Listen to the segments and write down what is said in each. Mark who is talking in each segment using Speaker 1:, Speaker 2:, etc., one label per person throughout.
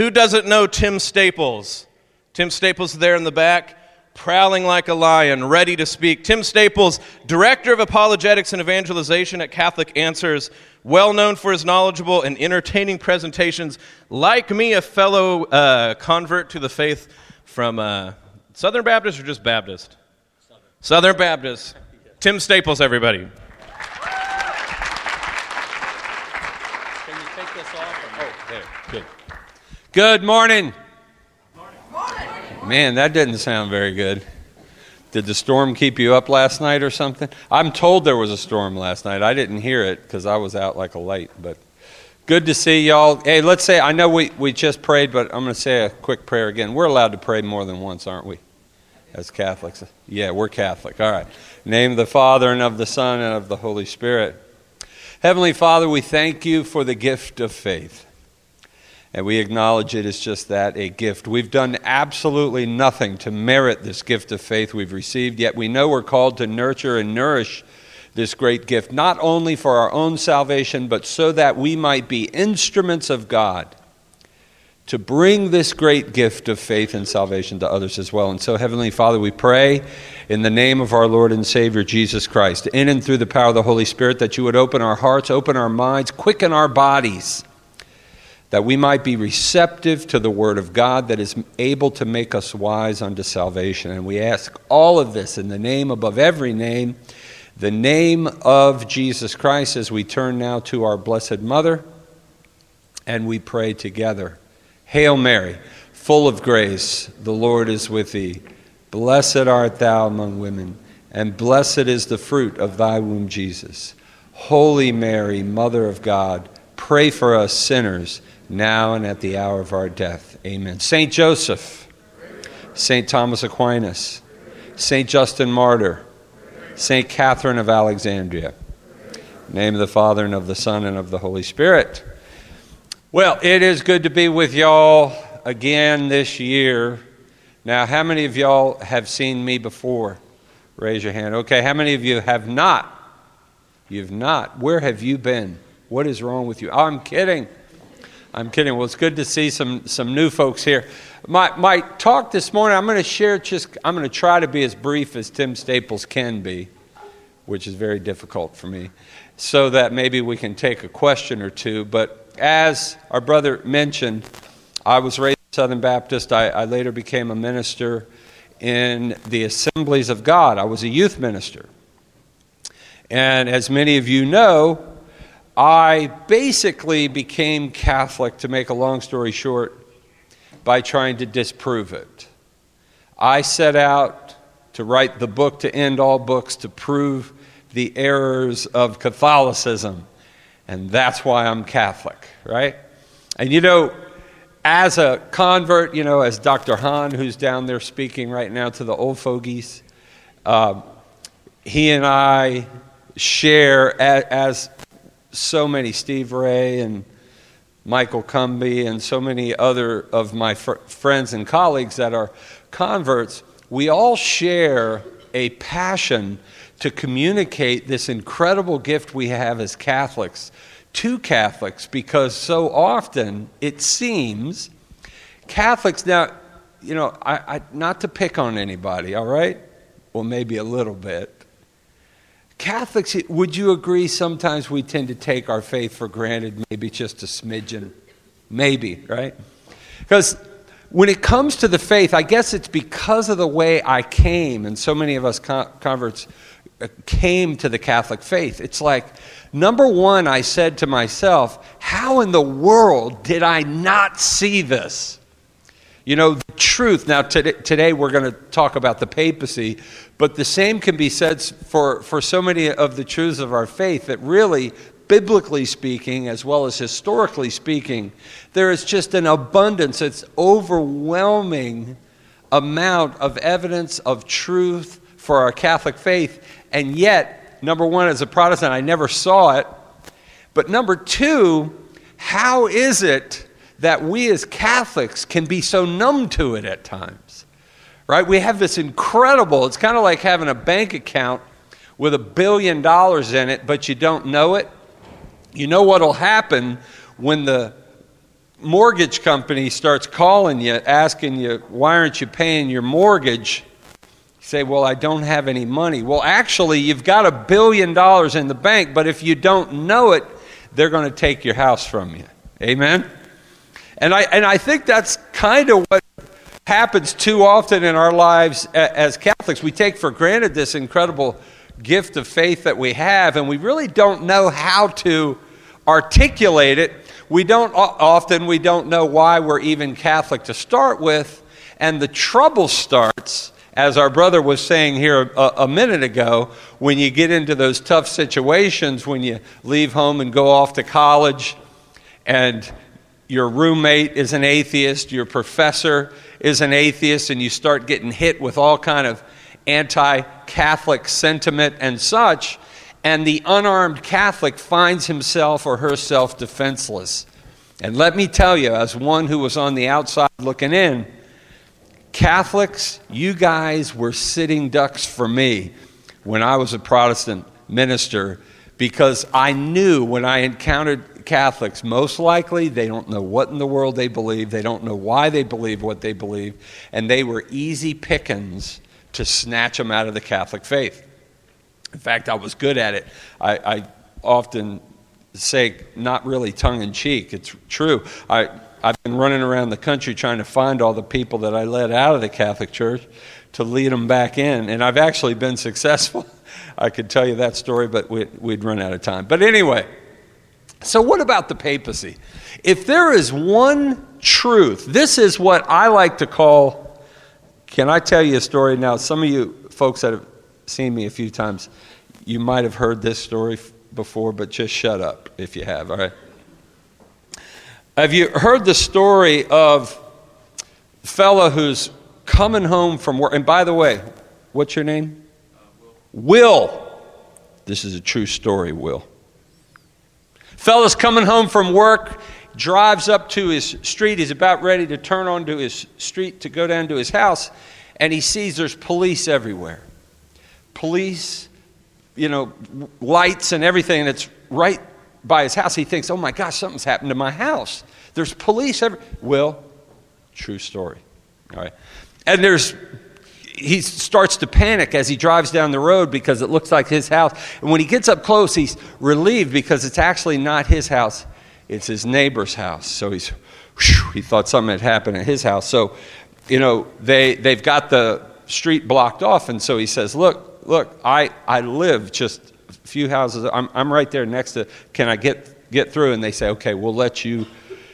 Speaker 1: Who doesn't know Tim Staples? Tim Staples there in the back, prowling like a lion, ready to speak. Tim Staples, Director of Apologetics and Evangelization at Catholic Answers, well known for his knowledgeable and entertaining presentations. Like me, a fellow uh, convert to the faith from uh, Southern Baptist or just Baptist? Southern, Southern Baptist. Tim Staples, everybody.
Speaker 2: Good morning. Man, that didn't sound very good. Did the storm keep you up last night or something? I'm told there was a storm last night. I didn't hear it because I was out like a light. But good to see y'all. Hey, let's say, I know we, we just prayed, but I'm going to say a quick prayer again. We're allowed to pray more than once, aren't we? As Catholics. Yeah, we're Catholic. All right. name of the Father and of the Son and of the Holy Spirit. Heavenly Father, we thank you for the gift of faith. And we acknowledge it as just that a gift. We've done absolutely nothing to merit this gift of faith we've received, yet we know we're called to nurture and nourish this great gift, not only for our own salvation, but so that we might be instruments of God to bring this great gift of faith and salvation to others as well. And so, Heavenly Father, we pray in the name of our Lord and Savior Jesus Christ, in and through the power of the Holy Spirit, that you would open our hearts, open our minds, quicken our bodies that we might be receptive to the Word of God that is able to make us wise unto salvation. And we ask all of this in the name above every name, the name of Jesus Christ, as we turn now to our Blessed Mother and we pray together. Hail Mary, full of grace, the Lord is with thee. Blessed art thou among women, and blessed is the fruit of thy womb, Jesus. Holy Mary, Mother of God, pray for us sinners now and at the hour of our death. Amen. Saint Joseph, Saint Thomas Aquinas, Saint Justin Martyr, Saint Catherine of Alexandria. name of the Father and of the Son and of the Holy Spirit. Well, it is good to be with y'all again this year. Now, how many of y'all have seen me before? Raise your hand. Okay, how many of you have not? You've not. Where have you been? What is wrong with you? I'm kidding. I'm kidding. Well, it's good to see some, some new folks here. My, my talk this morning, I'm going to share just, I'm going to try to be as brief as Tim Staples can be, which is very difficult for me, so that maybe we can take a question or two. But as our brother mentioned, I was raised Southern Baptist. I, I later became a minister in the Assemblies of God. I was a youth minister. And as many of you know, I basically became Catholic, to make a long story short, by trying to disprove it. I set out to write the book to end all books to prove the errors of Catholicism. And that's why I'm Catholic, right? And you know, as a convert, you know, as Dr. Hahn, who's down there speaking right now to the old fogies, uh, he and I share as so many, Steve Ray and Michael Cumbie and so many other of my fr- friends and colleagues that are converts, we all share a passion to communicate this incredible gift we have as Catholics to Catholics because so often it seems Catholics, now, you know, I, I, not to pick on anybody, all right? Well, maybe a little bit. Catholics, would you agree sometimes we tend to take our faith for granted, maybe just a smidgen? Maybe, right? Because when it comes to the faith, I guess it's because of the way I came, and so many of us converts uh, came to the Catholic faith. It's like, number one, I said to myself, how in the world did I not see this? You know, the truth. Now, today, today we're going to talk about the papacy, but the same can be said for, for so many of the truths of our faith that really, biblically speaking, as well as historically speaking, there is just an abundance, it's overwhelming amount of evidence of truth for our Catholic faith. And yet, number one, as a Protestant, I never saw it. But number two, how is it that we as Catholics can be so numb to it at times? right? We have this incredible, it's kind of like having a bank account with a billion dollars in it, but you don't know it. You know what will happen when the mortgage company starts calling you, asking you, why aren't you paying your mortgage? Say, well, I don't have any money. Well, actually, you've got a billion dollars in the bank, but if you don't know it, they're going to take your house from you. Amen? And I, and I think that's kind of what happens too often in our lives as Catholics. We take for granted this incredible gift of faith that we have, and we really don't know how to articulate it. We don't often we don't know why we're even Catholic to start with, and the trouble starts as our brother was saying here a, a, minute ago, when you get into those tough situations, when you leave home and go off to college, and your roommate is an atheist, your professor is an atheist, and you start getting hit with all kind of anti-Catholic sentiment and such, and the unarmed Catholic finds himself or herself defenseless. And let me tell you, as one who was on the outside looking in, Catholics, you guys were sitting ducks for me when I was a Protestant minister because I knew when I encountered Catholics, most likely they don't know what in the world they believe, they don't know why they believe what they believe, and they were easy pickings to snatch them out of the Catholic faith. In fact, I was good at it. I, I often say, not really tongue in cheek, it's true. I, I've been running around the country trying to find all the people that I led out of the Catholic Church to lead them back in, and I've actually been successful. I could tell you that story, but we'd, we'd run out of time. But anyway, so what about the papacy? If there is one truth, this is what I like to call can I tell you a story now? Some of you folks that have seen me a few times, you might have heard this story before, but just shut up if you have, all right? Have you heard the story of a fellow who's coming home from work? And by the way, what's your name? Uh, Will. Will. This is a true story, Will. Fellow's coming home from work drives up to his street. He's about ready to turn onto his street to go down to his house, and he sees there's police everywhere. Police, you know, lights and everything, and it's right by his house. He thinks, oh my gosh, something's happened to my house. There's police everywhere. Well, true story. All right. And there's he starts to panic as he drives down the road because it looks like his house. And when he gets up close, he's relieved because it's actually not his house. It's his neighbor's house. So he's, whew, he thought something had happened at his house. So, you know, they, they've got the street blocked off. And so he says, Look, look, I, I live just a few houses. I'm, I'm right there next to, can I get, get through? And they say, Okay, we'll let you,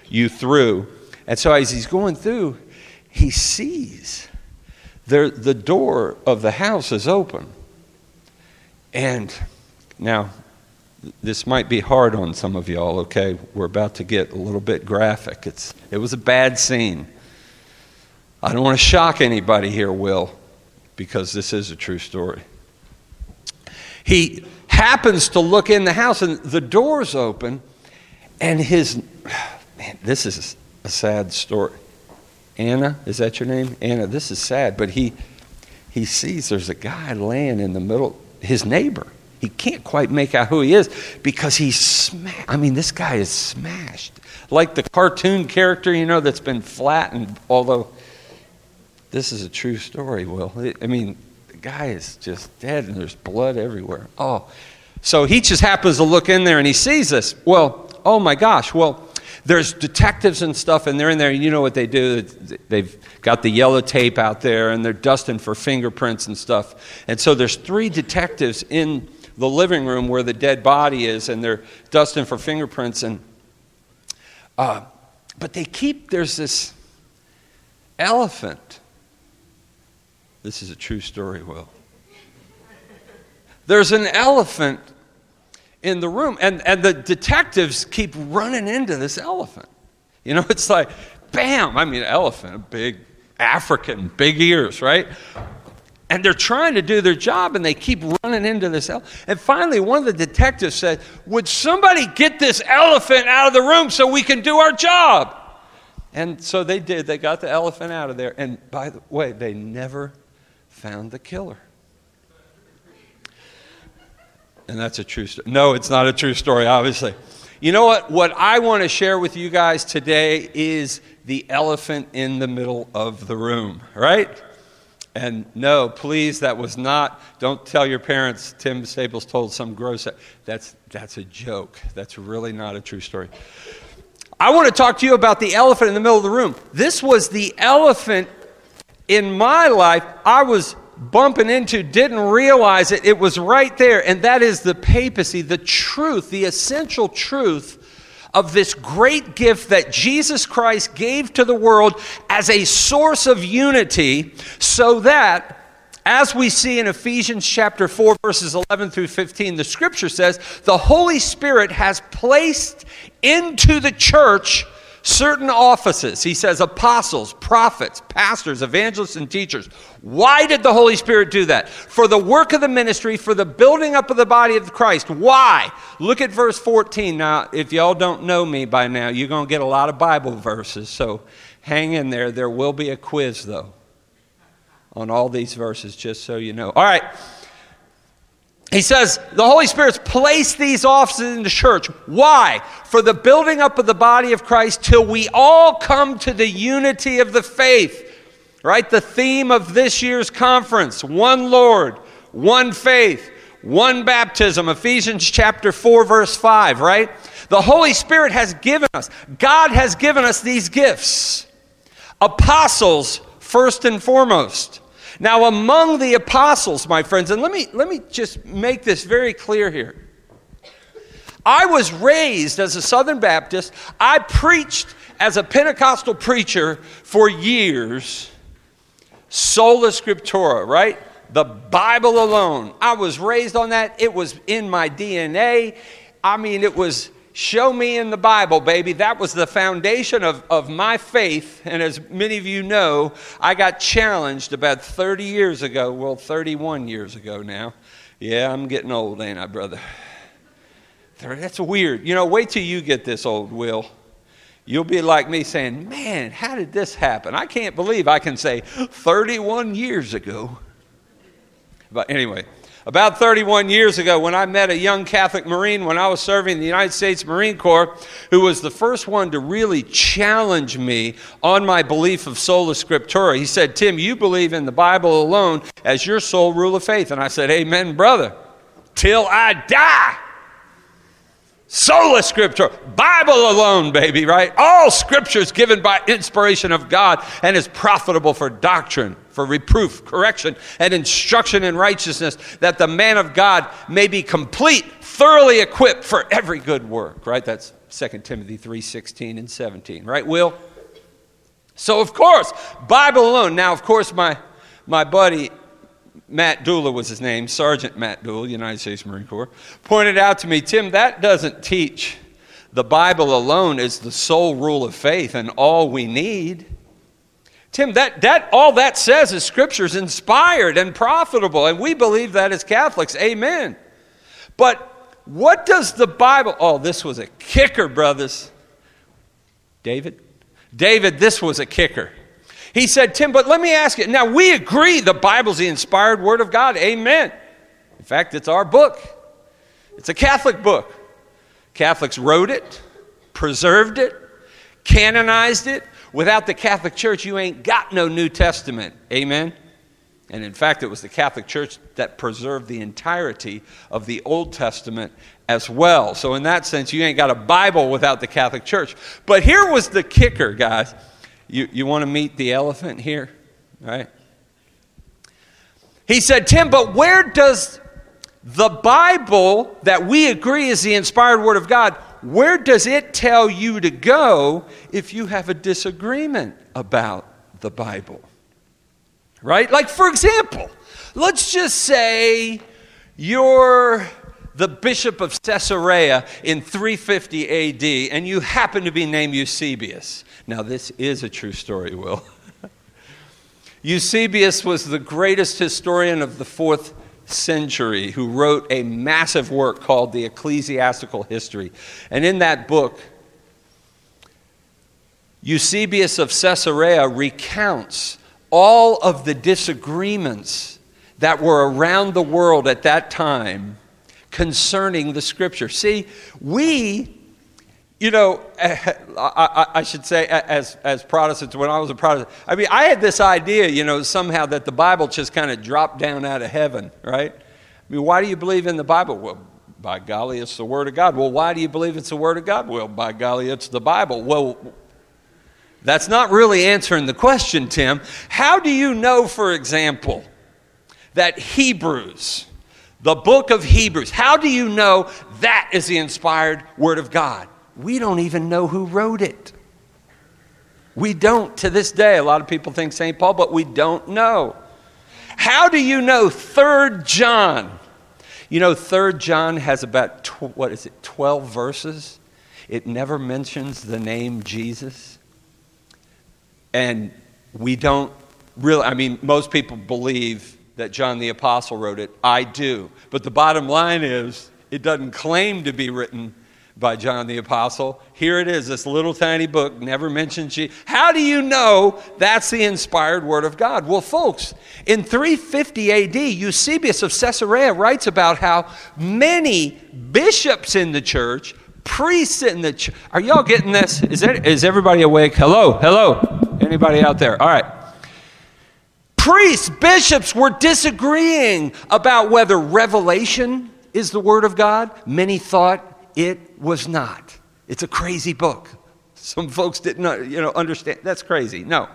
Speaker 2: you through. And so as he's going through, he sees there, the door of the house is open. And now, this might be hard on some of y'all, okay? We're about to get a little bit graphic. It's, it was a bad scene. I don't want to shock anybody here, Will, because this is a true story. He happens to look in the house, and the door's open, and his. Man, this is a sad story. Anna, is that your name? Anna, this is sad, but he, he sees there's a guy laying in the middle, his neighbor he can't quite make out who he is because he's smashed. I mean, this guy is smashed. Like the cartoon character, you know, that's been flattened, although this is a true story, Will. I mean, the guy is just dead and there's blood everywhere. Oh. So he just happens to look in there and he sees this. Well, oh my gosh. Well, there's detectives and stuff, and they're in there, and you know what they do. They've got the yellow tape out there, and they're dusting for fingerprints and stuff. And so there's three detectives in the living room where the dead body is, and they're dusting for fingerprints. And uh, but they keep there's this elephant. This is a true story, Will. There's an elephant in the room, and, and the detectives keep running into this elephant. You know, it's like, bam! I mean, elephant, a big African, big ears, right? And they're trying to do their job and they keep running into this elephant. And finally, one of the detectives said, Would somebody get this elephant out of the room so we can do our job? And so they did. They got the elephant out of there. And by the way, they never found the killer. And that's a true story. No, it's not a true story, obviously. You know what? What I want to share with you guys today is the elephant in the middle of the room, right? And no, please, that was not, don't tell your parents Tim Staples told some gross, that's, that's a joke. That's really not a true story. I want to talk to you about the elephant in the middle of the room. This was the elephant in my life I was bumping into, didn't realize it. It was right there, and that is the papacy, the truth, the essential truth of this great gift that Jesus Christ gave to the world as a source of unity so that as we see in Ephesians chapter 4 verses 11 through 15 the scripture says the Holy Spirit has placed into the church certain offices. He says apostles, prophets, pastors, evangelists, and teachers. Why did the Holy Spirit do that? For the work of the ministry, for the building up of the body of Christ. Why? Look at verse 14. Now, if y'all don't know me by now, you're going to get a lot of Bible verses, so hang in there. There will be a quiz, though, on all these verses, just so you know. All right he says the Holy Spirit's placed these offices in the church. Why? For the building up of the body of Christ till we all come to the unity of the faith. Right? The theme of this year's conference one Lord, one faith, one baptism. Ephesians chapter 4, verse 5, right? The Holy Spirit has given us, God has given us these gifts. Apostles, first and foremost. Now, among the apostles, my friends, and let me, let me just make this very clear here. I was raised as a Southern Baptist. I preached as a Pentecostal preacher for years. Sola Scriptura, right? The Bible alone. I was raised on that. It was in my DNA. I mean, it was Show me in the Bible, baby. That was the foundation of, of my faith. And as many of you know, I got challenged about 30 years ago. Well, 31 years ago now. Yeah, I'm getting old, ain't I, brother? That's weird. You know, wait till you get this old, Will. You'll be like me saying, Man, how did this happen? I can't believe I can say 31 years ago. But anyway, about 31 years ago, when I met a young Catholic Marine when I was serving in the United States Marine Corps, who was the first one to really challenge me on my belief of sola scriptura, he said, Tim, you believe in the Bible alone as your sole rule of faith. And I said, Amen, brother, till I die. Sola Scriptura, Bible alone, baby, right? All Scripture is given by inspiration of God and is profitable for doctrine, for reproof, correction, and instruction in righteousness, that the man of God may be complete, thoroughly equipped for every good work, right? That's 2 Timothy 3 16 and 17, right, Will? So, of course, Bible alone. Now, of course, my, my buddy Matt Dula was his name, Sergeant Matt Dula, United States Marine Corps, pointed out to me, Tim, that doesn't teach the Bible alone is the sole rule of faith and all we need. Tim, that, that all that says is Scripture is inspired and profitable, and we believe that as Catholics. Amen. But what does the Bible? Oh, this was a kicker, brothers. David? David, this was a kicker. He said, Tim, but let me ask you. Now, we agree the Bible's the inspired Word of God. Amen. In fact, it's our book, it's a Catholic book. Catholics wrote it, preserved it, canonized it. Without the Catholic Church, you ain't got no New Testament. Amen. And in fact, it was the Catholic Church that preserved the entirety of the Old Testament as well. So, in that sense, you ain't got a Bible without the Catholic Church. But here was the kicker, guys. You, you want to meet the elephant here? Right? He said, Tim, but where does the Bible that we agree is the inspired Word of God, where does it tell you to go if you have a disagreement about the Bible? Right? Like, for example, let's just say you're the bishop of Caesarea in 350 AD and you happen to be named Eusebius. Now, this is a true story, Will. Eusebius was the greatest historian of the fourth century who wrote a massive work called the Ecclesiastical History. And in that book, Eusebius of Caesarea recounts all of the disagreements that were around the world at that time concerning the scripture. See, we you know, I, should say, as, as Protestants, when I was a Protestant, I mean, I had this idea, you know, somehow that the Bible just kind of dropped down out of heaven, right? I mean, why do you believe in the Bible? Well, by golly, it's the Word of God. Well, why do you believe it's the Word of God? Well, by golly, it's the Bible. Well, that's not really answering the question, Tim. How do you know, for example, that Hebrews, the book of Hebrews, how do you know that is the inspired Word of God? We don't even know who wrote it. We don't to this day. A lot of people think St. Paul, but we don't know. How do you know 3rd John? You know, 3rd John has about, tw- what is it, 12 verses? It never mentions the name Jesus. And we don't really, I mean, most people believe that John the Apostle wrote it. I do. But the bottom line is, it doesn't claim to be written by John the Apostle. Here it is, this little tiny book, never mentions Jesus. How do you know that's the inspired Word of God? Well, folks, in 350 AD, Eusebius of Caesarea writes about how many bishops in the church, priests in the church, are y'all getting this? Is, that, is everybody awake? Hello, hello. Anybody out there? All right. Priests, bishops were disagreeing about whether revelation is the Word of God. Many thought it was not. It's a crazy book. Some folks didn't uh, you know, understand. That's crazy. No.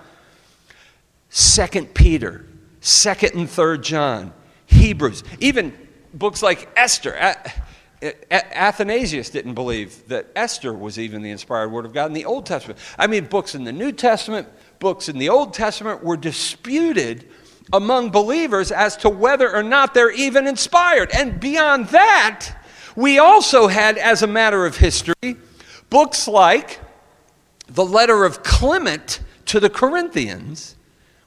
Speaker 2: Second Peter, Second and Third John, Hebrews, even books like Esther. Athanasius didn't believe that Esther was even the inspired word of God in the Old Testament. I mean, books in the New Testament, books in the Old Testament were disputed among believers as to whether or not they're even inspired. And beyond that, we also had, as a matter of history, books like the letter of Clement to the Corinthians,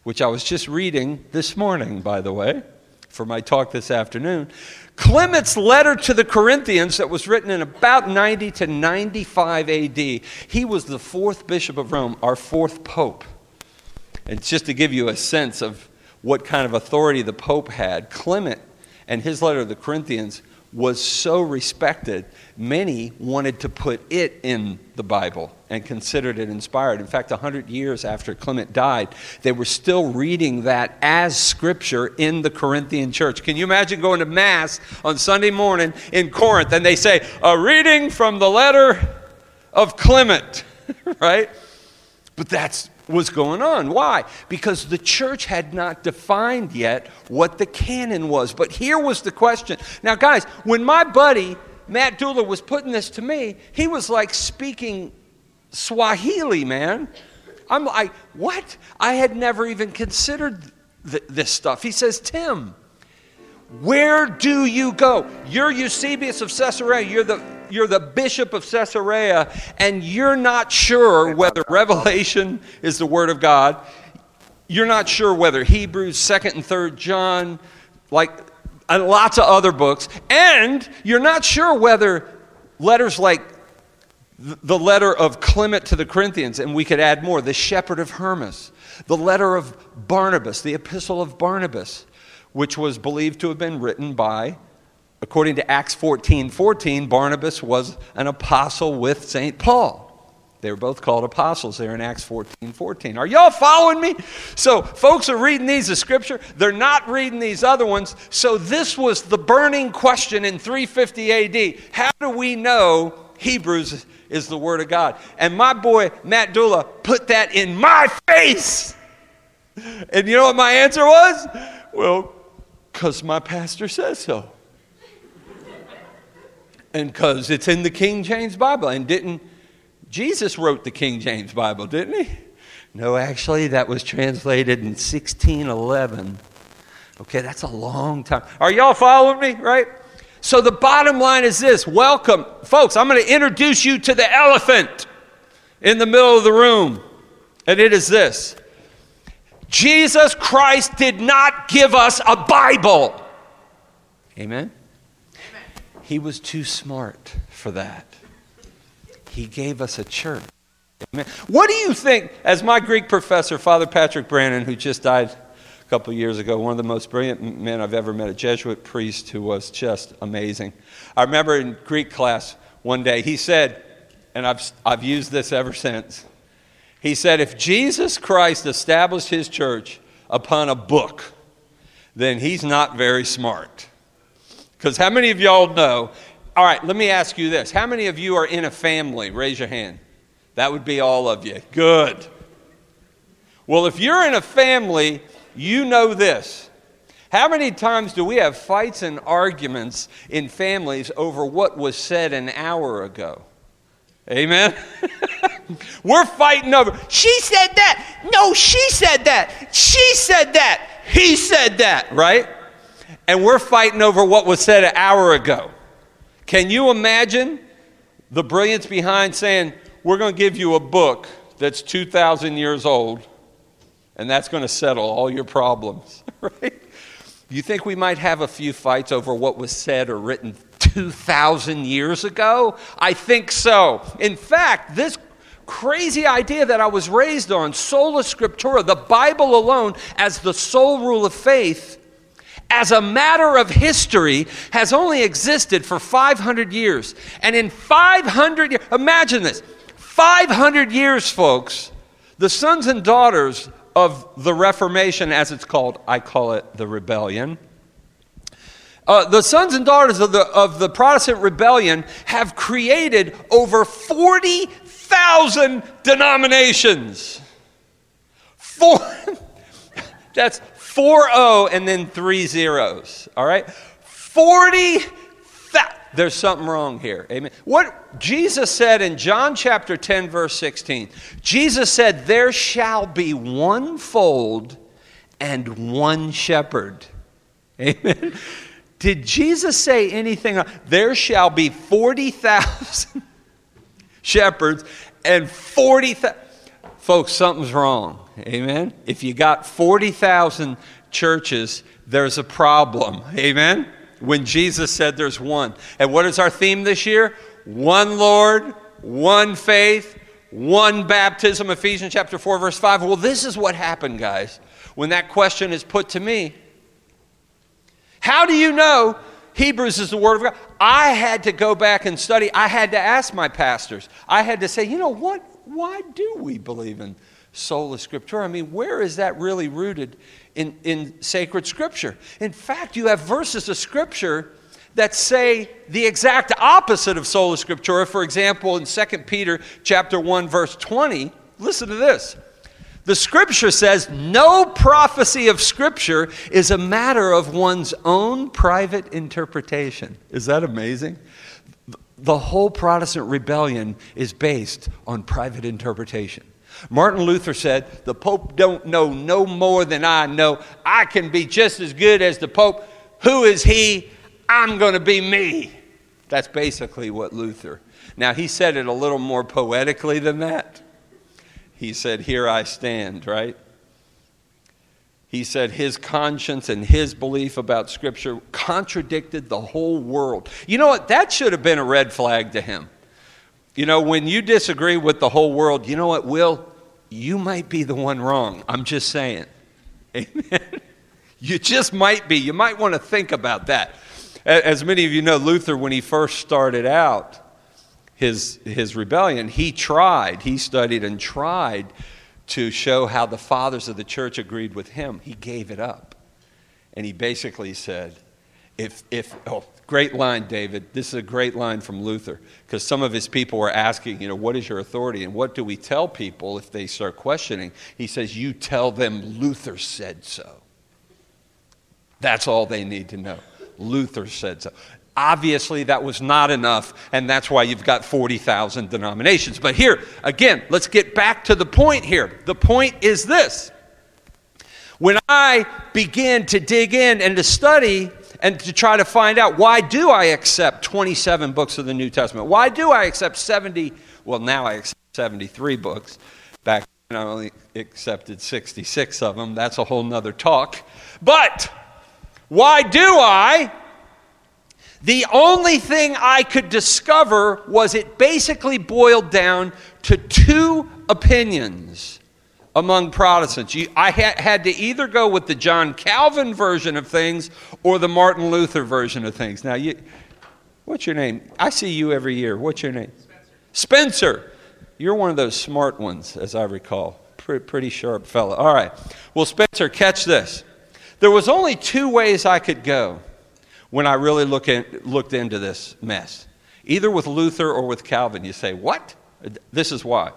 Speaker 2: which I was just reading this morning, by the way, for my talk this afternoon. Clement's letter to the Corinthians, that was written in about 90 to 95 AD, he was the fourth bishop of Rome, our fourth pope. And just to give you a sense of what kind of authority the pope had, Clement and his letter to the Corinthians was so respected, many wanted to put it in the Bible and considered it inspired. In fact, 100 years after Clement died, they were still reading that as scripture in the Corinthian church. Can you imagine going to Mass on Sunday morning in Corinth and they say, A reading from the letter of Clement, right? But that's was going on. Why? Because the church had not defined yet what the canon was. But here was the question. Now, guys, when my buddy Matt Dula was putting this to me, he was like speaking Swahili, man. I'm like, what? I had never even considered th- this stuff. He says, Tim, where do you go? You're Eusebius of Caesarea. You're the you're the bishop of Caesarea and you're not sure whether Revelation is the Word of God, you're not sure whether Hebrews, 2nd and 3rd John, like and lots of other books, and you're not sure whether letters like the letter of Clement to the Corinthians, and we could add more, the shepherd of Hermas, the letter of Barnabas, the epistle of Barnabas, which was believed to have been written by According to Acts 14 14, Barnabas was an apostle with St. Paul. They were both called apostles there in Acts 14 14. Are y'all following me? So, folks are reading these as scripture. They're not reading these other ones. So, this was the burning question in 350 AD. How do we know Hebrews is the Word of God? And my boy, Matt Dula, put that in my face. And you know what my answer was? Well, because my pastor says so and because it's in the King James Bible. And didn't Jesus wrote the King James Bible, didn't he? No, actually, that was translated in 1611. Okay, that's a long time. Are y'all following me, right? So the bottom line is this welcome, folks, I'm going to introduce you to the elephant in the middle of the room. And it is this Jesus Christ did not give us a Bible. Amen? He was too smart for that. He gave us a church. Amen. What do you think, as my Greek professor, Father Patrick Brannon, who just died a couple years ago, one of the most brilliant men I've ever met, a Jesuit priest who was just amazing. I remember in Greek class one day, he said, and I've, I've used this ever since. He said, if Jesus Christ established his church upon a book, then he's not very smart. Because how many of y'all know? All right, let me ask you this. How many of you are in a family? Raise your hand. That would be all of you. Good. Well, if you're in a family, you know this. How many times do we have fights and arguments in families over what was said an hour ago? Amen? We're fighting over, she said that. No, she said that. She said that. He said that, right? And we're fighting over what was said an hour ago. Can you imagine the brilliance behind saying, we're going to give you a book that's 2,000 years old, and that's going to settle all your problems, right? You think we might have a few fights over what was said or written 2,000 years ago? I think so. In fact, this crazy idea that I was raised on, sola scriptura, the Bible alone as the sole rule of faith, as a matter of history, has only existed for 500 years. And in 500 years, imagine this 500 years, folks, the sons and daughters of the Reformation, as it's called, I call it the rebellion. Uh, the sons and daughters of the, of the Protestant rebellion have created over 40,000 denominations. Four, that's 4 0 and then three zeros. All right? 40 there's something wrong here. Amen. What Jesus said in John chapter 10, verse 16, Jesus said, There shall be one fold and one shepherd. Amen. Did Jesus say anything? There shall be 40,000 shepherds and 40,000. Folks, something's wrong. Amen. If you got 40,000 churches, there's a problem. Amen when Jesus said there's one. And what is our theme this year? One Lord, one faith, one baptism, Ephesians chapter 4, verse 5. Well, this is what happened, guys, when that question is put to me. How do you know Hebrews is the Word of God? I had to go back and study. I had to ask my pastors. I had to say, you know what? Why do we believe in sola scriptura? I mean, where is that really rooted in, in sacred scripture. In fact, you have verses of scripture that say the exact opposite of sola scriptura. For example, in 2 Peter chapter 1 verse 20, listen to this. The scripture says no prophecy of scripture is a matter of one's own private interpretation. Is that amazing? The whole Protestant rebellion is based on private interpretation. Martin Luther said, The Pope don't know no more than I know. I can be just as good as the Pope. Who is he? I'm going to be me. That's basically what Luther. Now, he said it a little more poetically than that. He said, Here I stand, right? He said his conscience and his belief about Scripture contradicted the whole world. You know what? That should have been a red flag to him. You know, when you disagree with the whole world, you know what, Will? You might be the one wrong. I'm just saying. Amen. You just might be. You might want to think about that. As many of you know, Luther, when he first started out his, his rebellion, he tried, he studied and tried to show how the fathers of the church agreed with him. He gave it up. And he basically said, if, if, oh, Great line, David. This is a great line from Luther because some of his people were asking, you know, what is your authority and what do we tell people if they start questioning? He says, you tell them Luther said so. That's all they need to know. Luther said so. Obviously, that was not enough, and that's why you've got 40,000 denominations. But here, again, let's get back to the point here. The point is this when I began to dig in and to study and to try to find out why do I accept 27 books of the New Testament? Why do I accept 70? Well, now I accept 73 books. Back then I only accepted 66 of them. That's a whole nother talk. But why do I? The only thing I could discover was it basically boiled down to two opinions among Protestants. You, I ha- had to either go with the John Calvin version of things or the Martin Luther version of things. Now, you, what's your name? I see you every year. What's your name? Spencer, you're one of those smart ones, as I recall. Pretty, pretty sharp fellow. All right. Well, Spencer, catch this. There was only two ways I could go when I really look looked into this mess either with Luther or with Calvin. You say, What? This is why.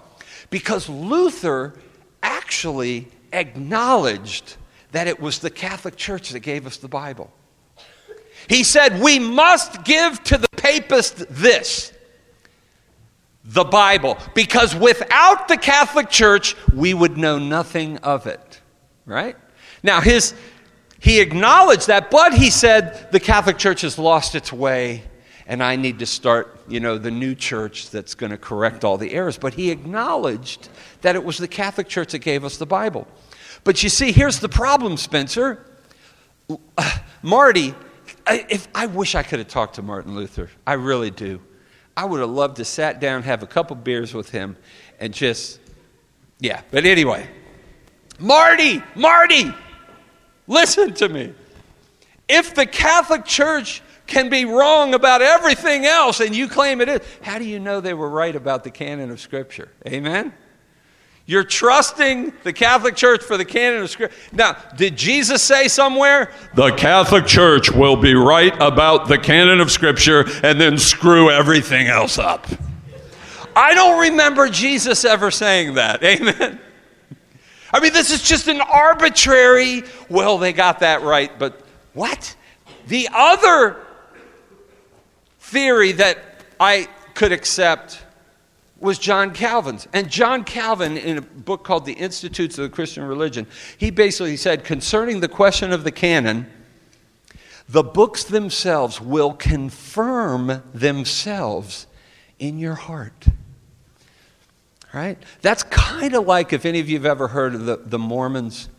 Speaker 2: Because Luther actually acknowledged that it was the Catholic Church that gave us the Bible. He said, We must give to the papist this the Bible, because without the Catholic Church, we would know nothing of it. Right? Now, his, he acknowledged that, but he said the Catholic Church has lost its way, and I need to start, you know, the new church that's going to correct all the errors. But he acknowledged that it was the Catholic Church that gave us the Bible. But you see, here's the problem, Spencer. Marty, I, if, I wish I could have talked to Martin Luther. I really do. I would have loved to sat down, have a couple beers with him, and just, yeah. But anyway, Marty, Marty, listen to me. If the Catholic Church can be wrong about everything else and you claim it is, how do you know they were right about the canon of Scripture? Amen? You're trusting the Catholic Church for the canon of Scripture. Now, did Jesus say somewhere, the Catholic Church will be right about the canon of Scripture and then screw everything else up? I don't remember Jesus ever saying that. Amen. I mean, this is just an arbitrary, well, they got that right, but what? The other theory that I could accept was John Calvin's. And John Calvin, in a book called The Institutes of the Christian Religion, he basically said concerning the question of the canon, the books themselves will confirm themselves in your heart. Right? That's kind of like if any of you have ever heard of the, the Mormons'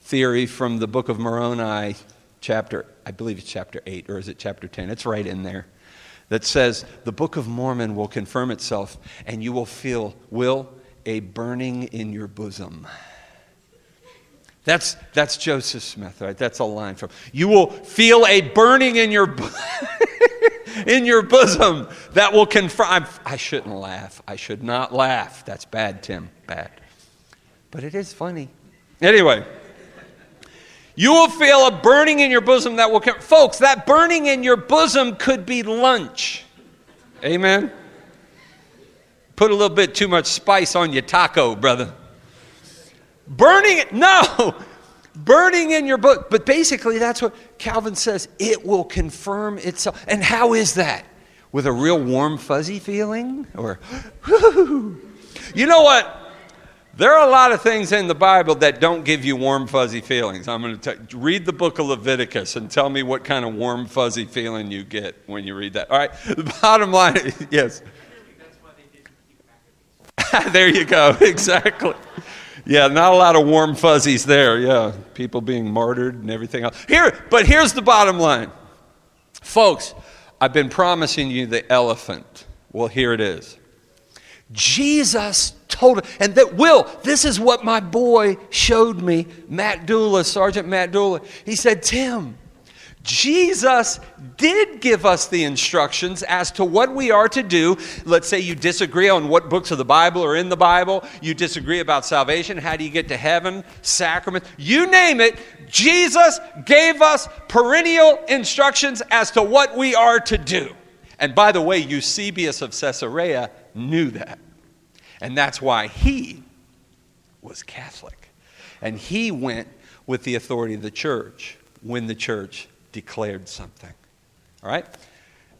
Speaker 2: theory from the book of Moroni, chapter, I believe it's chapter 8, or is it chapter 10? It's right in there that says the Book of Mormon will confirm itself and you will feel, will, a burning in your bosom. That's, that's Joseph Smith, right? That's a line from. You will feel a burning in your, in your bosom that will confirm. I shouldn't laugh. I should not laugh. That's bad, Tim. Bad. But it is funny. Anyway. You will feel a burning in your bosom that will come. Folks, that burning in your bosom could be lunch. Amen? Put a little bit too much spice on your taco, brother. Burning it, no! Burning in your book. But basically, that's what Calvin says. It will confirm itself. And how is that? With a real warm, fuzzy feeling? Or, you know what? There are a lot of things in the Bible that don't give you warm, fuzzy feelings. I'm going to read the book of Leviticus and tell me what kind of warm, fuzzy feeling you get when you read that. All right, the bottom line yes. there you go, exactly. Yeah, not a lot of warm fuzzies there. Yeah, people being martyred and everything else. Here, but here's the bottom line. Folks, I've been promising you the elephant. Well, here it is. Jesus told and that Will, this is what my boy showed me, Matt Dula, Sergeant Matt Dula. He said, Tim, Jesus did give us the instructions as to what we are to do. Let's say you disagree on what books of the Bible are in the Bible, you disagree about salvation, how do you get to heaven, sacrament, you name it. Jesus gave us perennial instructions as to what we are to do. And by the way, Eusebius of Caesarea knew that. And that's why he was Catholic. And he went with the authority of the church when the church declared something. All right?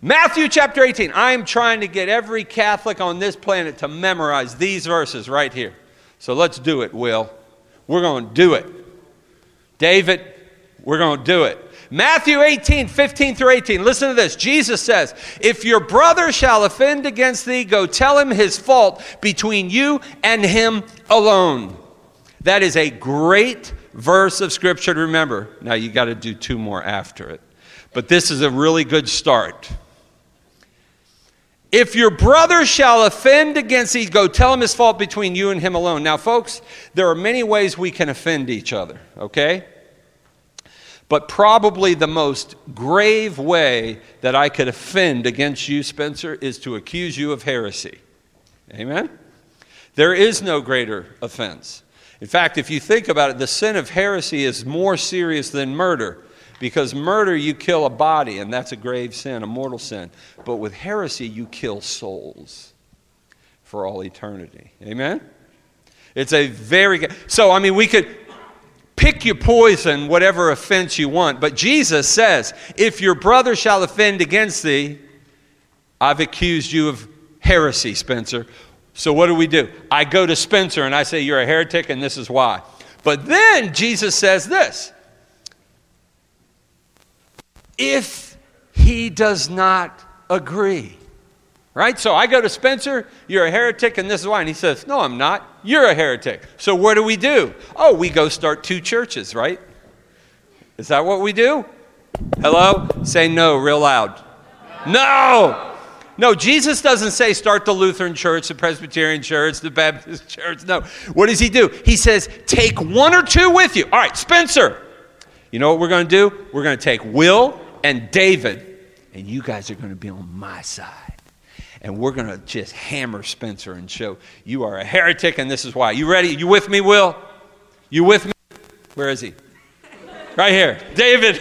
Speaker 2: Matthew chapter 18. I am trying to get every Catholic on this planet to memorize these verses right here. So let's do it, Will. We're going to do it. David, we're going to do it. Matthew 18, 15 through 18. Listen to this. Jesus says, If your brother shall offend against thee, go tell him his fault between you and him alone. That is a great verse of Scripture to remember. Now, you got to do two more after it. But this is a really good start. If your brother shall offend against thee, go tell him his fault between you and him alone. Now, folks, there are many ways we can offend each other, okay? But probably the most grave way that I could offend against you, Spencer, is to accuse you of heresy. Amen? There is no greater offense. In fact, if you think about it, the sin of heresy is more serious than murder. Because murder, you kill a body, and that's a grave sin, a mortal sin. But with heresy, you kill souls for all eternity. Amen? It's a very. So, I mean, we could pick your poison, whatever offense you want. But Jesus says, if your brother shall offend against thee, I've accused you of heresy, Spencer. So what do we do? I go to Spencer and I say, You're a heretic, and this is why. But then Jesus says this if he does not agree. Right? So I go to Spencer, you're a heretic, and this is why. And he says, No, I'm not. You're a heretic. So what do we do? Oh, we go start two churches, right? Is that what we do? Hello? Say no real loud. No! No, Jesus doesn't say start the Lutheran church, the Presbyterian church, the Baptist church. No. What does he do? He says, take one or two with you. All right, Spencer. You know what we're going to do? We're going to take Will and David, and you guys are going to be on my side. And we're going to just hammer Spencer and show you are a heretic, and this is why. You ready? You with me, Will? You with me? Where is he? Right here. David.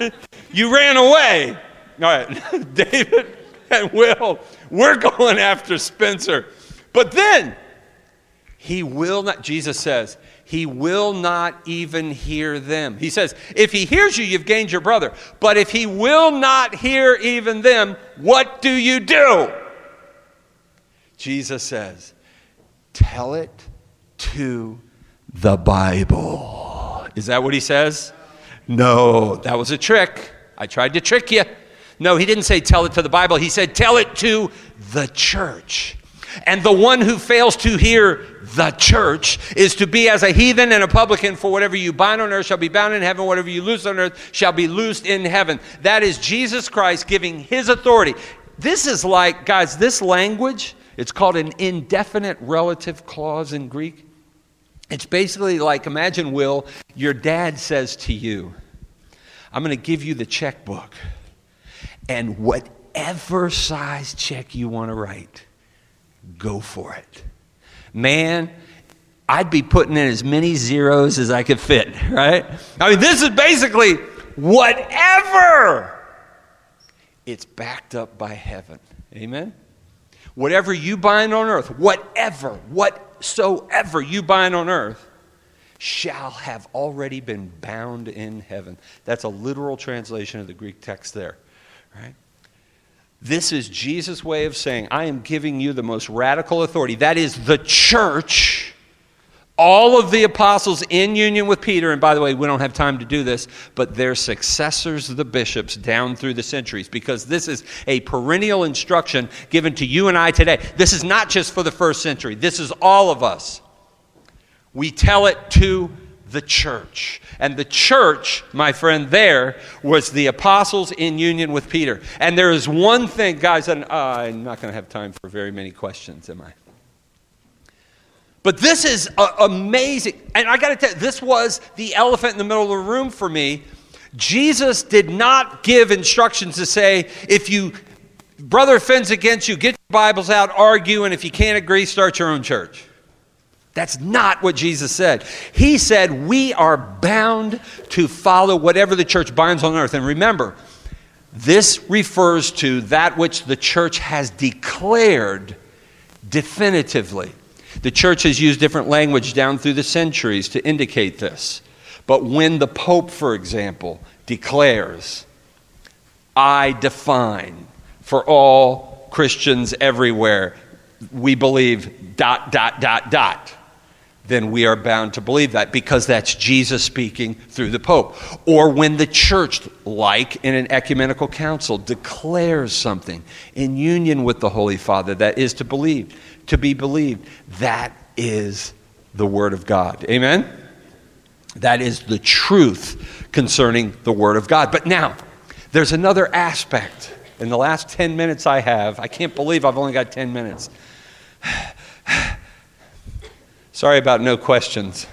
Speaker 2: you ran away. All right. David and Will, we're going after Spencer. But then, he will not, Jesus says, he will not even hear them. He says, if he hears you, you've gained your brother. But if he will not hear even them, what do you do? Jesus says, tell it to the Bible. Is that what he says? No, that was a trick. I tried to trick you. No, he didn't say tell it to the Bible. He said tell it to the church. And the one who fails to hear the church is to be as a heathen and a publican, for whatever you bind on earth shall be bound in heaven, whatever you loose on earth shall be loosed in heaven. That is Jesus Christ giving his authority. This is like, guys, this language, it's called an indefinite relative clause in Greek. It's basically like imagine, Will, your dad says to you, I'm going to give you the checkbook. And whatever size check you want to write, go for it. Man, I'd be putting in as many zeros as I could fit, right? I mean, this is basically whatever. It's backed up by heaven. Amen? Whatever you bind on earth, whatever, whatsoever you bind on earth, shall have already been bound in heaven. That's a literal translation of the Greek text there. Right? This is Jesus' way of saying, I am giving you the most radical authority. That is the church. All of the apostles in union with Peter, and by the way, we don't have time to do this, but their successors, the bishops, down through the centuries, because this is a perennial instruction given to you and I today. This is not just for the first century, this is all of us. We tell it to the church. And the church, my friend, there was the apostles in union with Peter. And there is one thing, guys, and uh, I'm not going to have time for very many questions, am I? But this is uh, amazing. And I got to tell you, this was the elephant in the middle of the room for me. Jesus did not give instructions to say, if you brother offends against you, get your Bibles out, argue, and if you can't agree, start your own church. That's not what Jesus said. He said, We are bound to follow whatever the church binds on earth. And remember, this refers to that which the church has declared definitively. The church has used different language down through the centuries to indicate this. But when the Pope, for example, declares, I define for all Christians everywhere, we believe dot, dot, dot, dot then we are bound to believe that because that's Jesus speaking through the Pope. Or when the church, like in an ecumenical council, declares something in union with the Holy Father that is to believe, to be believed, that is the Word of God. Amen? That is the truth concerning the Word of God. But now, there's another aspect. In the last 10 minutes I have, I can't believe I've only got 10 minutes. Sorry about no questions.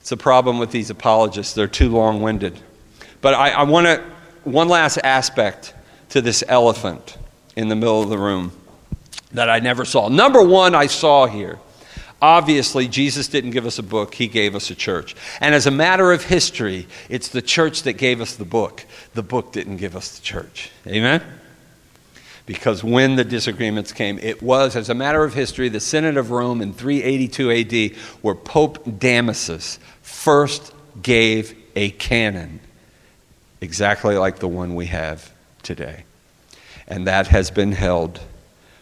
Speaker 2: It's a problem with these apologists, they're too long winded. But I, I want to, one last aspect to this elephant in the middle of the room. that I never saw. Number one, I saw here. Obviously, Jesus didn't give us a book, He gave us a church. And as a matter of history, it's the church that gave us the book. The book didn't give us the church. Amen? Because when the disagreements came, it was, as a matter of history, the Synod of Rome in 382 AD, where Pope Damasus first gave a canon, exactly like the one we have today. And that has been held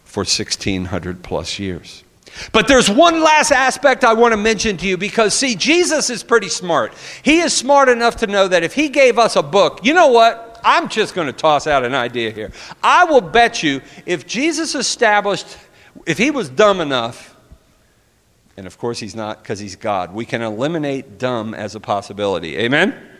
Speaker 2: for 1600 plus years. But there's one last aspect I want to mention to you because, see, Jesus is pretty smart. He is smart enough to know that if he gave us a book, you know what? I'm just going to toss out an idea here. I will bet you if Jesus established, if he was dumb enough, and of course he's not because he's God, we can eliminate dumb as a possibility. Amen?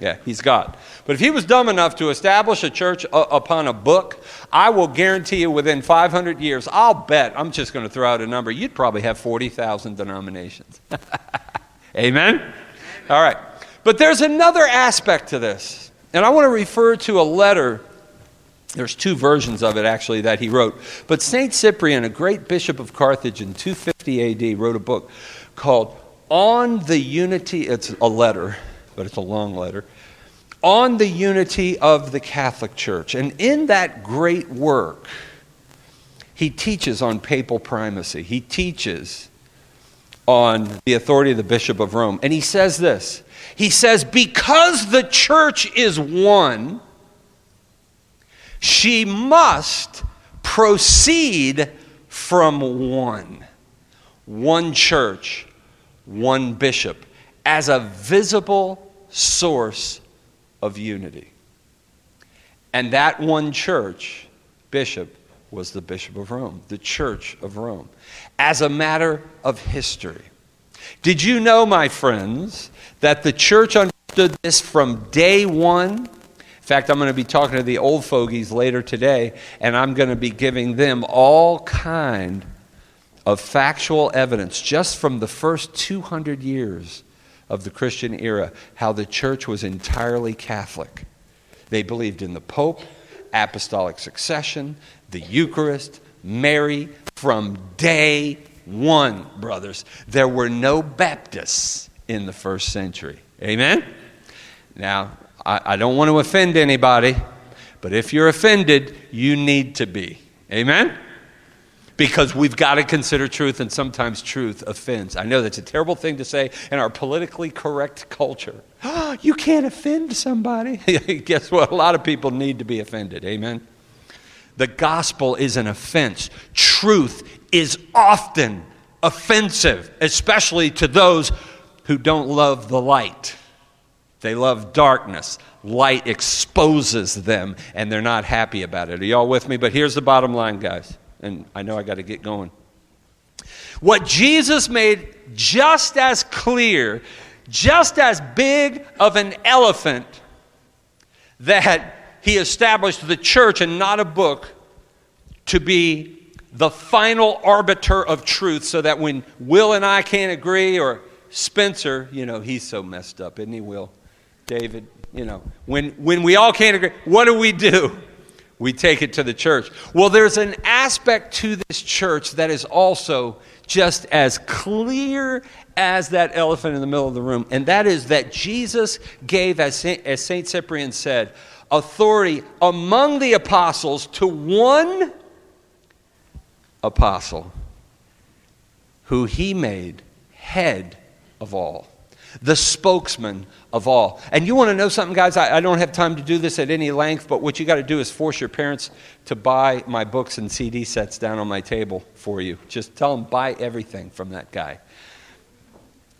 Speaker 2: Yeah, he's God. But if he was dumb enough to establish a church uh, upon a book, I will guarantee you within 500 years, I'll bet, I'm just going to throw out a number, you'd probably have 40,000 denominations. Amen? Amen? All right. But there's another aspect to this. And I want to refer to a letter. There's two versions of it actually that he wrote. But St. Cyprian, a great bishop of Carthage in 250 AD, wrote a book called On the Unity. It's a letter but it's a long letter, on the unity of the Catholic Church. And in that great work, he teaches on papal primacy. He teaches on the authority of the Bishop of Rome. And he says this He says, Because the church is one, she must proceed from one. One church, one bishop, as a visible source of unity. And that one church, bishop, was the Bishop of Rome, the Church of Rome, as a matter of history. Did you know, my friends, that the church understood this from day one? In fact, I'm going to be talking to the old fogies later today, and I'm going to be giving them all kind of factual evidence just from the first 200 years of the Christian era how the church was entirely Catholic. They believed in the Pope, apostolic succession, the Eucharist, Mary from day one, brothers. There were no Baptists in the first century. Amen? Now, I, I don't want to offend anybody, but if you're offended, you need to be. Amen? because we've got to consider truth, and sometimes truth offends. I know that's a terrible thing to say in our politically correct culture. You can't offend somebody. Guess what? A lot of people need to be offended. Amen. The gospel is an offense. Truth is often offensive, especially to those who don't love the light. They love darkness. Light exposes them, and they're not happy about it. Are y'all with me? But here's the bottom line, guys and I know I got to get going. What Jesus made just as clear, just as big of an elephant that he established the church and not a book to be the final arbiter of truth so that when Will and I can't agree, or Spencer, you know, he's so messed up, isn't he, Will? David, you know, when, when we all can't agree, what do we do? we take it to the church. Well, there's an aspect to this church that is also just as clear as that elephant in the middle of the room, and that is that Jesus gave, as St. Cyprian said, authority among the apostles to one apostle who he made head of all the spokesman of all. And you want to know something, guys? I, I, don't have time to do this at any length, but what you got to do is force your parents to buy my books and CD sets down on my table for you. Just tell them, buy everything from that guy.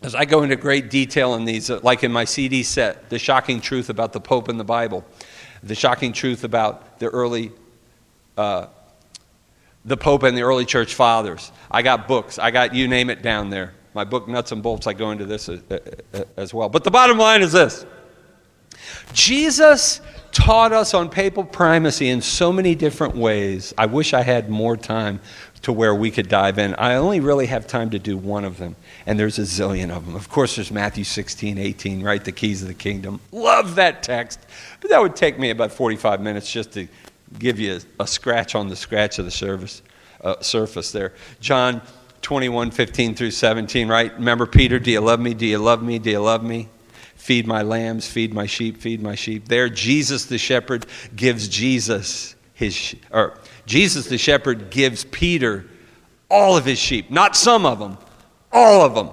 Speaker 2: As I go into great detail in these, uh, like in my CD set, The Shocking Truth About the Pope and the Bible, The Shocking Truth About the Early. Uh, the Pope and the early church fathers. I got books. I got you name it down there my book, Nuts and Bolts, I go into this uh, uh, uh, as well. But the bottom line is this Jesus taught us on papal primacy in so many different ways. I wish I had more time to where we could dive in. I only really have time to do one of them, and there's a zillion of them. Of course, there's Matthew 16, 18, right? The keys of the kingdom. Love that text. But that would take me about 45 minutes just to give you a, scratch on the scratch of the service uh, surface there. John 21, 15 through 17, right? Remember Peter, do you love me? Do you love me? Do you love me? Feed my lambs, feed my sheep, feed my sheep. There, Jesus the shepherd gives Jesus his, or Jesus the shepherd gives Peter all of his sheep, not some of them, all of them.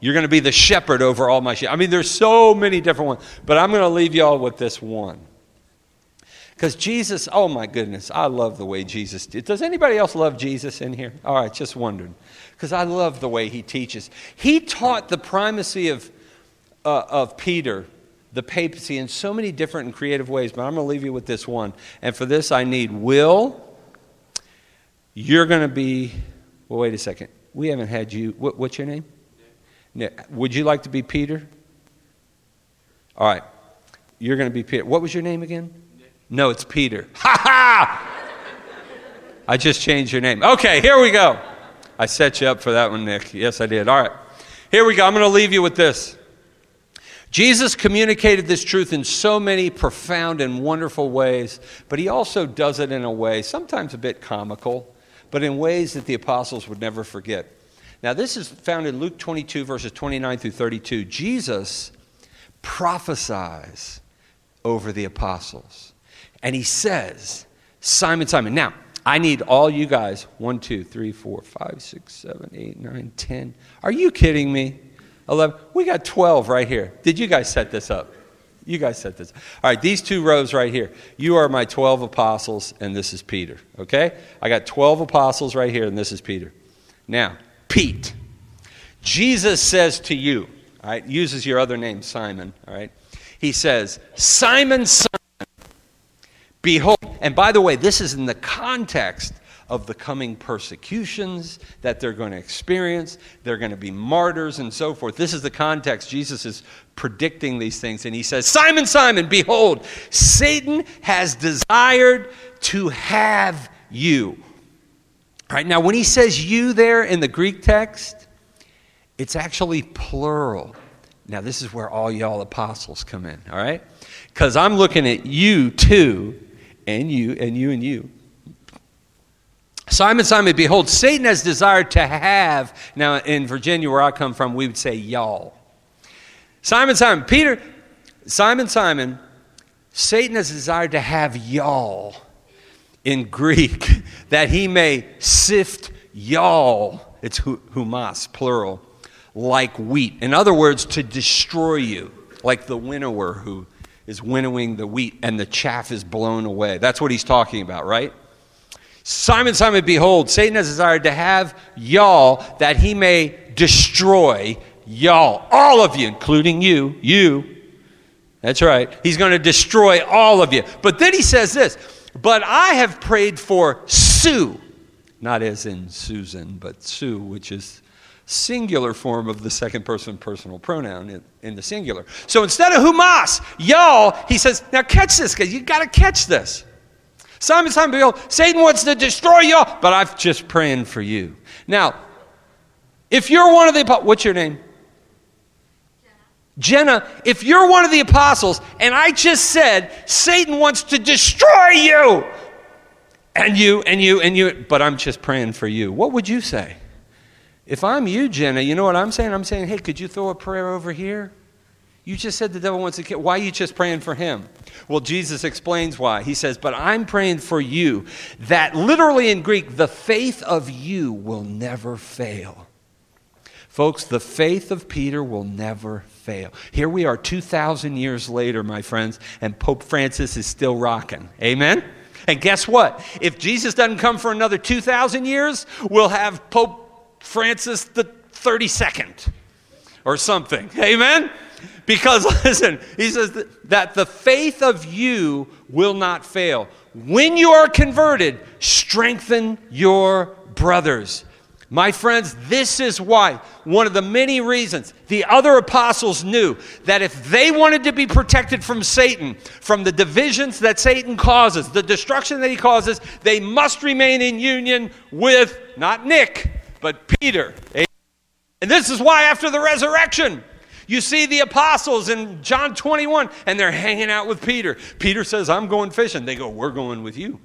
Speaker 2: You're going to be the shepherd over all my sheep. I mean, there's so many different ones, but I'm going to leave y'all with this one. Because Jesus, oh my goodness, I love the way Jesus did. Does anybody else love Jesus in here? All right, just wondering. Because I love the way he teaches. He taught the primacy of, uh, of Peter, the papacy, in so many different and creative ways, but I'm going to leave you with this one. And for this, I need Will. You're going to be, well, wait a second. We haven't had you. What, what's your name? Nick. Would you like to be Peter? All right. You're going to be Peter. What was your name again? No, it's Peter. Ha ha! I just changed your name. Okay, here we go. I set you up for that one, Nick. Yes, I did. All right. Here we go. I'm going to leave you with this. Jesus communicated this truth in so many profound and wonderful ways, but he also does it in a way, sometimes a bit comical, but in ways that the apostles would never forget. Now, this is found in Luke 22, verses 29 through 32. Jesus prophesies over the apostles and he says, Simon, Simon. Now, I need all you guys. One, two, three, four, five, six, seven, eight, nine, ten. Are you kidding me? 11. We got 12 right here. Did you guys set this up? You guys set this. All right, these two rows right here. You are my 12 apostles, and this is Peter. Okay? I got 12 apostles right here, and this is Peter. Now, Pete. Jesus says to you, all right, uses your other name, Simon, all right? He says, Simon, Simon. Behold, and by the way, this is in the context of the coming persecutions that they're going to experience. They're going to be martyrs and so forth. This is the context. Jesus is predicting these things, and he says, Simon, Simon, behold, Satan has desired to have you. All right, now when he says you there in the Greek text, it's actually plural. Now, this is where all y'all apostles come in, all right? Because I'm looking at you too and you, and you, and you. Simon, Simon, behold, Satan has desired to have. Now, in Virginia, where I come from, we would say y'all. Simon, Simon, Peter, Simon, Simon, Satan has desired to have y'all in Greek that he may sift y'all. It's humas, plural, like wheat. In other words, to destroy you, like the winnower who is winnowing the wheat and the chaff is blown away. That's what he's talking about, right? Simon, Simon, behold, Satan has desired to have y'all that he may destroy y'all. All of you, including you, you. That's right. He's going to destroy all of you. But then he says this, but I have prayed for Sue, not as in Susan, but Sue, which is singular form of the second person personal pronoun in, in the singular. So instead of humas, y'all, he says, now catch this, because you got to catch this. Simon, Simon, behold, Satan wants to destroy y'all, but I'm just praying for you. Now, if you're one of the, what's your name? Jenna. Jenna, if you're one of the apostles and I just said Satan wants to destroy you and you and you and you, but I'm just praying for you, what would you say? If I'm you, Jenna, you know what I'm saying? I'm saying, hey, could you throw a prayer over here? You just said the devil wants to kill. Why are you just praying for him? Well, Jesus explains why. He says, But I'm praying for you that literally in Greek, the faith of you will never fail. Folks, the faith of Peter will never fail. Here we are 2,000 years later, my friends, and Pope Francis is still rocking. Amen? And guess what? If Jesus doesn't come for another 2,000 years, we'll have Pope Francis the 32nd or something. Amen? Because, listen, he says that the faith of you will not fail. When you are converted, strengthen your brothers. My friends, this is why, one of the many reasons the other apostles knew that if they wanted to be protected from Satan, from the divisions that Satan causes, the destruction that he causes, they must remain in union with not Nick, but Peter. And this is why, after the resurrection, you see the apostles in John 21, and they're hanging out with Peter. Peter says, I'm going fishing. They go, We're going with you.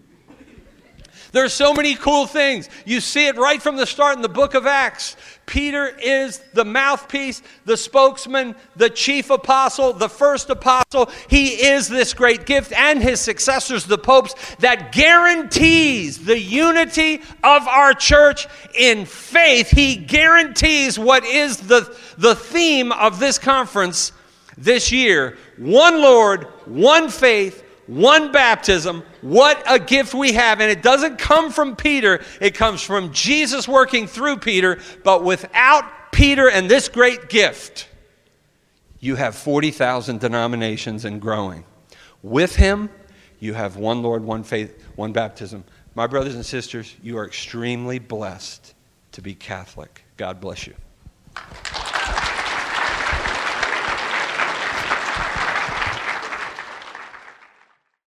Speaker 2: There's so many cool things. You see it right from the start in the book of Acts. Peter is the mouthpiece, the spokesman, the chief apostle, the first apostle. He is this great gift, and his successors, the popes, that guarantees the unity of our church in faith. He guarantees what is the, the theme of this conference this year one Lord, one faith, one baptism. What a gift we have. And it doesn't come from Peter, it comes from Jesus working through Peter. But without Peter and this great gift, you have 40,000 denominations and growing. With him, you have one Lord, one faith, one baptism. My brothers and sisters, you are extremely blessed to be Catholic. God bless you.